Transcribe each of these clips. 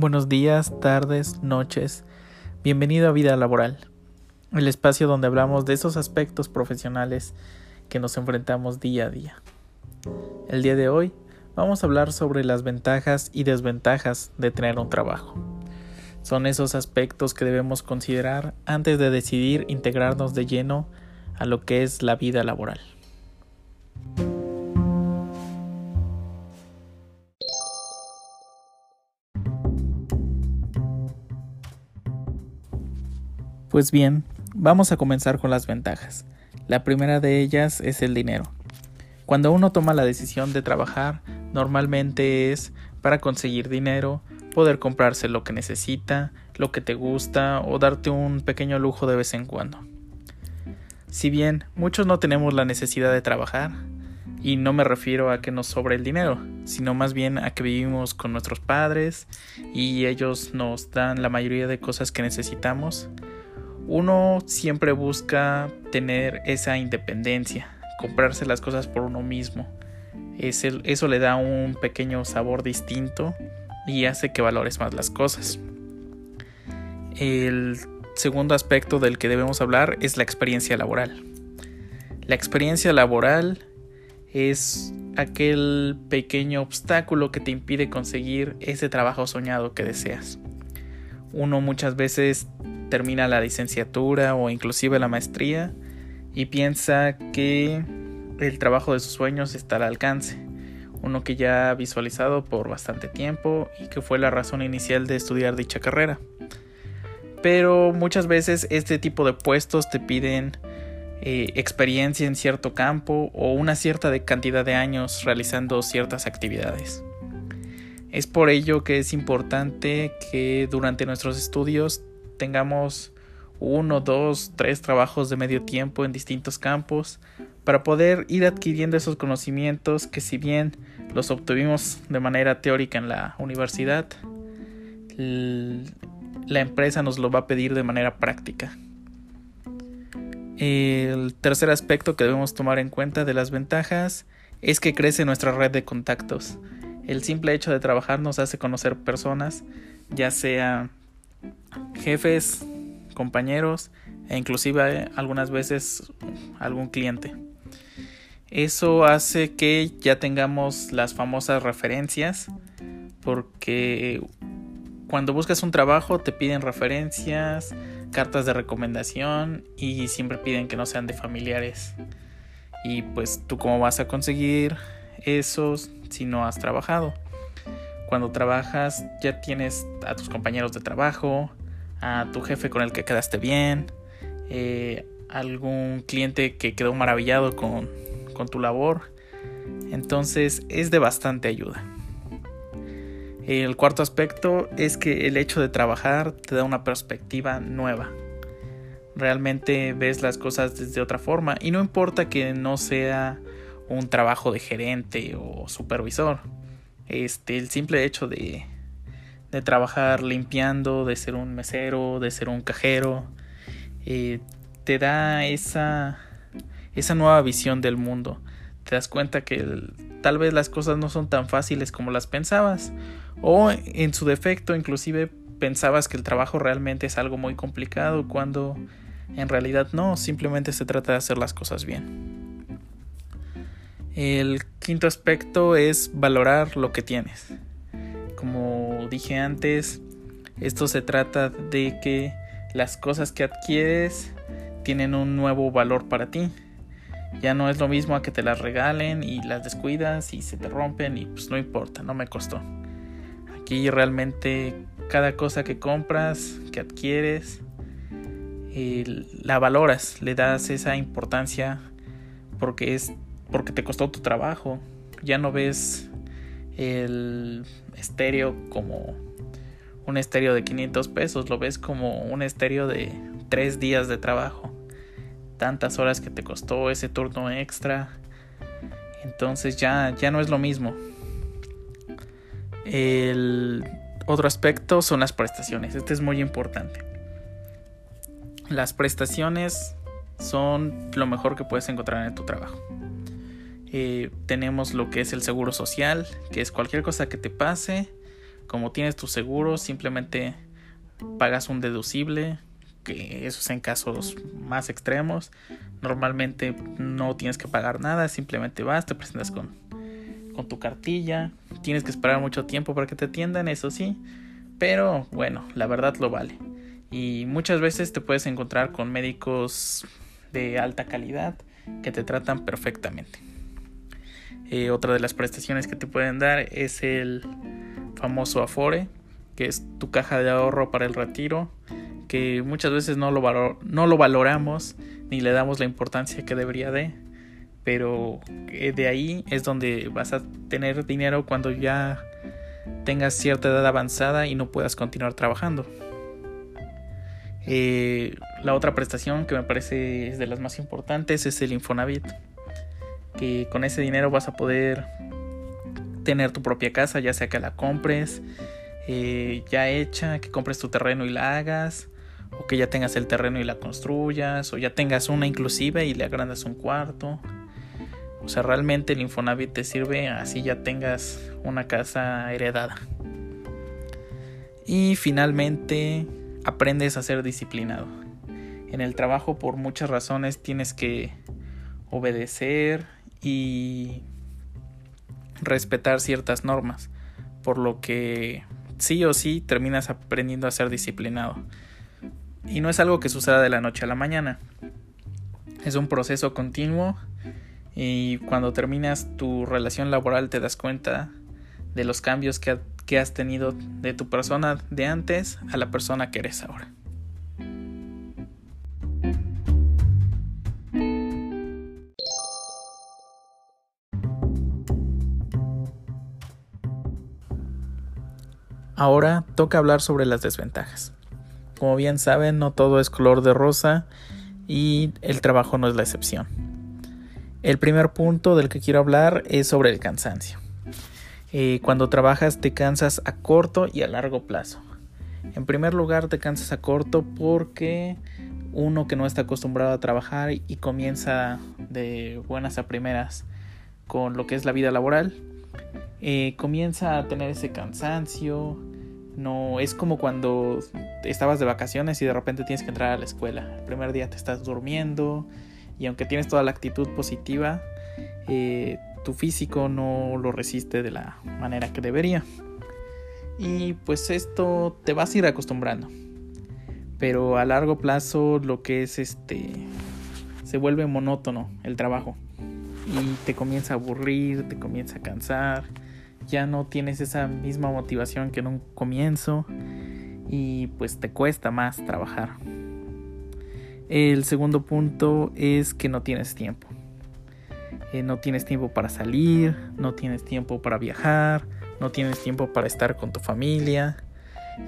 Buenos días, tardes, noches. Bienvenido a Vida Laboral, el espacio donde hablamos de esos aspectos profesionales que nos enfrentamos día a día. El día de hoy vamos a hablar sobre las ventajas y desventajas de tener un trabajo. Son esos aspectos que debemos considerar antes de decidir integrarnos de lleno a lo que es la vida laboral. Pues bien, vamos a comenzar con las ventajas. La primera de ellas es el dinero. Cuando uno toma la decisión de trabajar, normalmente es para conseguir dinero, poder comprarse lo que necesita, lo que te gusta o darte un pequeño lujo de vez en cuando. Si bien muchos no tenemos la necesidad de trabajar, y no me refiero a que nos sobre el dinero, sino más bien a que vivimos con nuestros padres y ellos nos dan la mayoría de cosas que necesitamos, uno siempre busca tener esa independencia, comprarse las cosas por uno mismo. eso le da un pequeño sabor distinto y hace que valores más las cosas. El segundo aspecto del que debemos hablar es la experiencia laboral. La experiencia laboral es aquel pequeño obstáculo que te impide conseguir ese trabajo soñado que deseas. Uno muchas veces termina la licenciatura o inclusive la maestría y piensa que el trabajo de sus sueños está al alcance, uno que ya ha visualizado por bastante tiempo y que fue la razón inicial de estudiar dicha carrera. Pero muchas veces este tipo de puestos te piden eh, experiencia en cierto campo o una cierta cantidad de años realizando ciertas actividades. Es por ello que es importante que durante nuestros estudios tengamos uno, dos, tres trabajos de medio tiempo en distintos campos para poder ir adquiriendo esos conocimientos que si bien los obtuvimos de manera teórica en la universidad, la empresa nos lo va a pedir de manera práctica. El tercer aspecto que debemos tomar en cuenta de las ventajas es que crece nuestra red de contactos. El simple hecho de trabajar nos hace conocer personas, ya sea jefes, compañeros e inclusive algunas veces algún cliente. Eso hace que ya tengamos las famosas referencias porque cuando buscas un trabajo te piden referencias, cartas de recomendación y siempre piden que no sean de familiares. Y pues tú cómo vas a conseguir esos si no has trabajado. Cuando trabajas ya tienes a tus compañeros de trabajo, a tu jefe con el que quedaste bien, eh, algún cliente que quedó maravillado con, con tu labor. Entonces es de bastante ayuda. El cuarto aspecto es que el hecho de trabajar te da una perspectiva nueva. Realmente ves las cosas desde otra forma y no importa que no sea un trabajo de gerente o supervisor. Este, el simple hecho de, de trabajar limpiando, de ser un mesero, de ser un cajero, eh, te da esa, esa nueva visión del mundo. Te das cuenta que tal vez las cosas no son tan fáciles como las pensabas. O en su defecto, inclusive pensabas que el trabajo realmente es algo muy complicado cuando en realidad no, simplemente se trata de hacer las cosas bien. El quinto aspecto es valorar lo que tienes. Como dije antes, esto se trata de que las cosas que adquieres tienen un nuevo valor para ti. Ya no es lo mismo a que te las regalen y las descuidas y se te rompen y pues no importa, no me costó. Aquí realmente cada cosa que compras, que adquieres, la valoras, le das esa importancia porque es porque te costó tu trabajo. Ya no ves el estéreo como un estéreo de 500 pesos, lo ves como un estéreo de 3 días de trabajo. Tantas horas que te costó ese turno extra. Entonces ya, ya no es lo mismo. El otro aspecto son las prestaciones. Este es muy importante. Las prestaciones son lo mejor que puedes encontrar en tu trabajo. Eh, tenemos lo que es el seguro social, que es cualquier cosa que te pase, como tienes tu seguro, simplemente pagas un deducible, que eso es en casos más extremos. Normalmente no tienes que pagar nada, simplemente vas, te presentas con, con tu cartilla. Tienes que esperar mucho tiempo para que te atiendan, eso sí. Pero bueno, la verdad lo vale. Y muchas veces te puedes encontrar con médicos de alta calidad que te tratan perfectamente. Eh, otra de las prestaciones que te pueden dar es el famoso Afore, que es tu caja de ahorro para el retiro, que muchas veces no lo, no lo valoramos ni le damos la importancia que debería de, pero eh, de ahí es donde vas a tener dinero cuando ya tengas cierta edad avanzada y no puedas continuar trabajando. Eh, la otra prestación que me parece es de las más importantes es el Infonavit, que con ese dinero vas a poder tener tu propia casa, ya sea que la compres eh, ya hecha, que compres tu terreno y la hagas, o que ya tengas el terreno y la construyas, o ya tengas una inclusive y le agrandas un cuarto. O sea, realmente el Infonavit te sirve así ya tengas una casa heredada. Y finalmente aprendes a ser disciplinado. En el trabajo por muchas razones tienes que obedecer y respetar ciertas normas, por lo que sí o sí terminas aprendiendo a ser disciplinado. Y no es algo que suceda de la noche a la mañana. Es un proceso continuo y cuando terminas tu relación laboral te das cuenta de los cambios que, que has tenido de tu persona de antes a la persona que eres ahora. Ahora toca hablar sobre las desventajas. Como bien saben, no todo es color de rosa y el trabajo no es la excepción. El primer punto del que quiero hablar es sobre el cansancio. Eh, cuando trabajas te cansas a corto y a largo plazo. En primer lugar te cansas a corto porque uno que no está acostumbrado a trabajar y comienza de buenas a primeras con lo que es la vida laboral, eh, comienza a tener ese cansancio, no es como cuando estabas de vacaciones y de repente tienes que entrar a la escuela. El primer día te estás durmiendo y aunque tienes toda la actitud positiva, eh, tu físico no lo resiste de la manera que debería. Y pues esto te vas a ir acostumbrando. Pero a largo plazo lo que es este se vuelve monótono el trabajo y te comienza a aburrir, te comienza a cansar ya no tienes esa misma motivación que en un comienzo y pues te cuesta más trabajar. El segundo punto es que no tienes tiempo. Eh, no tienes tiempo para salir, no tienes tiempo para viajar, no tienes tiempo para estar con tu familia.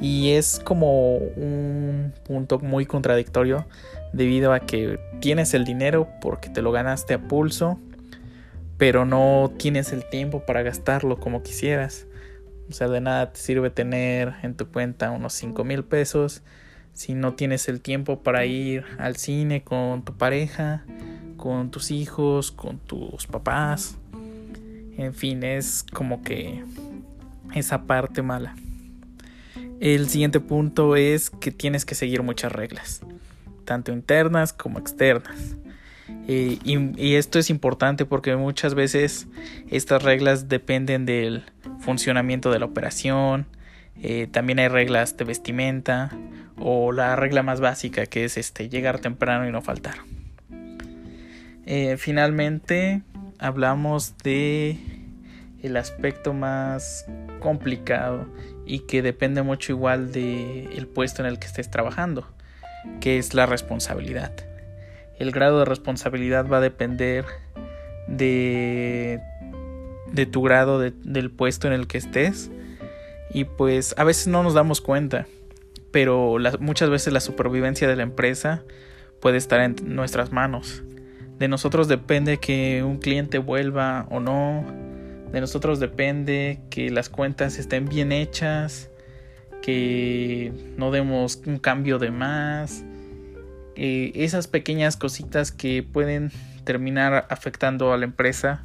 Y es como un punto muy contradictorio debido a que tienes el dinero porque te lo ganaste a pulso pero no tienes el tiempo para gastarlo como quisieras. O sea, de nada te sirve tener en tu cuenta unos 5 mil pesos si no tienes el tiempo para ir al cine con tu pareja, con tus hijos, con tus papás. En fin, es como que esa parte mala. El siguiente punto es que tienes que seguir muchas reglas, tanto internas como externas. Y, esto es importante porque muchas veces estas reglas dependen del funcionamiento de la operación. Eh, también hay reglas de vestimenta o la regla más básica que es este, llegar temprano y no faltar. Eh, finalmente hablamos de el aspecto más complicado y que depende mucho igual del el puesto en el que estés trabajando, que es la responsabilidad el grado de responsabilidad va a depender de, tu grado del puesto en el que estés. Y pues a veces no nos damos cuenta, pero muchas veces la supervivencia de la empresa puede estar en nuestras manos. De nosotros depende que un cliente vuelva o no. De nosotros depende que las cuentas estén bien hechas, que no demos un cambio de más, eh, esas pequeñas cositas que pueden terminar afectando a la empresa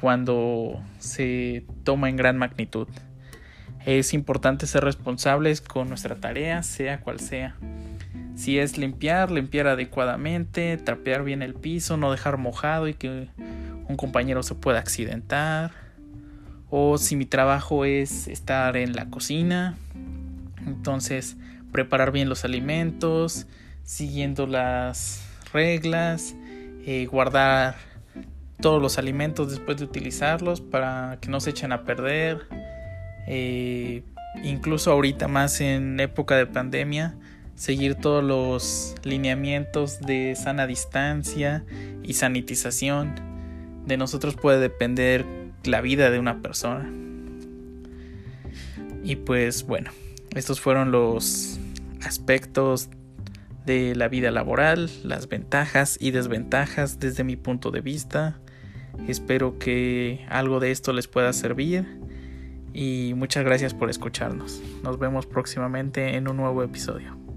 cuando se toma en gran magnitud. Es importante ser responsables con nuestra tarea, sea cual sea. Si es limpiar, limpiar adecuadamente, trapear bien el piso, no dejar mojado y que un compañero se pueda accidentar. O si mi trabajo es estar en la cocina, entonces preparar bien los alimentos, siguiendo las reglas, eh, guardar todos los alimentos después de utilizarlos para que no se echen a perder. Eh, incluso ahorita más en época de pandemia, seguir todos los lineamientos de sana distancia y sanitización. De nosotros puede depender la vida de una persona. Y pues bueno, estos fueron los aspectos de la vida laboral, las ventajas y desventajas desde mi punto de vista. Espero que algo de esto les pueda servir y muchas gracias por escucharnos. Nos vemos próximamente en un nuevo episodio.